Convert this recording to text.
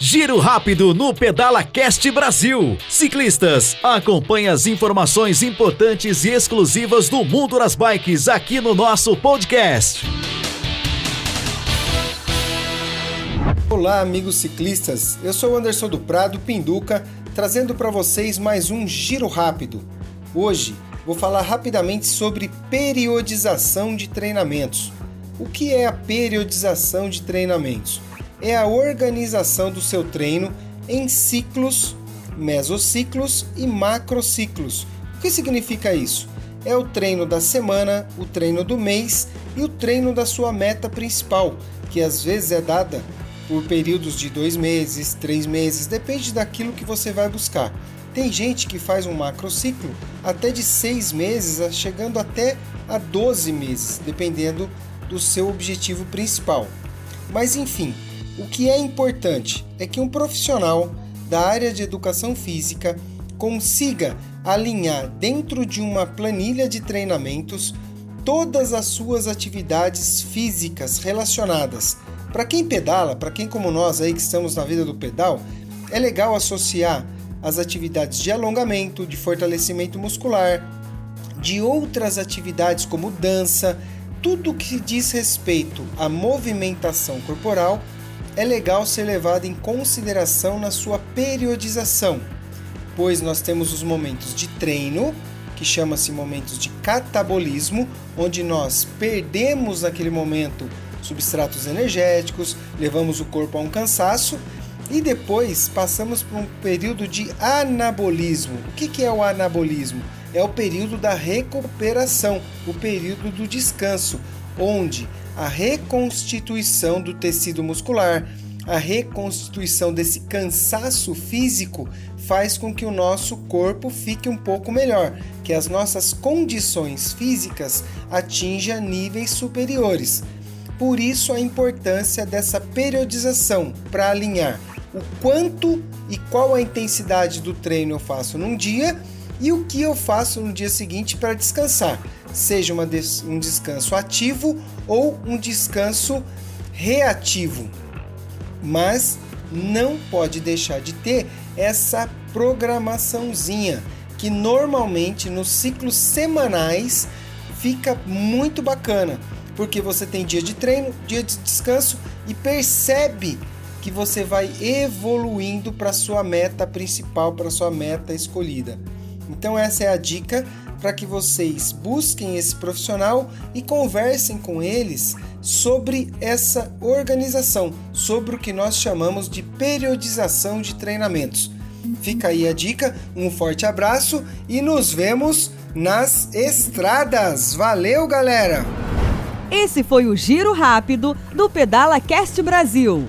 Giro rápido no Pedala Cast Brasil. Ciclistas, acompanhe as informações importantes e exclusivas do mundo das bikes aqui no nosso podcast. Olá, amigos ciclistas. Eu sou Anderson do Prado Pinduca, trazendo para vocês mais um giro rápido. Hoje vou falar rapidamente sobre periodização de treinamentos. O que é a periodização de treinamentos? É a organização do seu treino em ciclos, mesociclos e macrociclos. O que significa isso? É o treino da semana, o treino do mês e o treino da sua meta principal, que às vezes é dada por períodos de dois meses, três meses, depende daquilo que você vai buscar. Tem gente que faz um macrociclo até de seis meses, chegando até a 12 meses, dependendo do seu objetivo principal. Mas enfim, o que é importante é que um profissional da área de educação física consiga alinhar dentro de uma planilha de treinamentos todas as suas atividades físicas relacionadas. Para quem pedala, para quem como nós aí que estamos na vida do pedal, é legal associar as atividades de alongamento, de fortalecimento muscular, de outras atividades como dança, tudo que diz respeito à movimentação corporal é legal ser levado em consideração na sua periodização, pois nós temos os momentos de treino, que chama-se momentos de catabolismo, onde nós perdemos naquele momento substratos energéticos, levamos o corpo a um cansaço e depois passamos por um período de anabolismo. O que é o anabolismo? É o período da recuperação, o período do descanso, onde a reconstituição do tecido muscular, a reconstituição desse cansaço físico faz com que o nosso corpo fique um pouco melhor, que as nossas condições físicas atinjam níveis superiores. Por isso a importância dessa periodização para alinhar o quanto e qual a intensidade do treino eu faço num dia e o que eu faço no dia seguinte para descansar, seja des um descanso ativo ou um descanso reativo. Mas não pode deixar de ter essa programaçãozinha que normalmente nos ciclos semanais fica muito bacana, porque você tem dia de treino, dia de descanso e percebe que você vai evoluindo para sua meta principal, para sua meta escolhida. Então essa é a dica para que vocês busquem esse profissional e conversem com eles sobre essa organização, sobre o que nós chamamos de periodização de treinamentos. Fica aí a dica, um forte abraço e nos vemos nas estradas. Valeu, galera! Esse foi o Giro Rápido do Pedala Cast Brasil.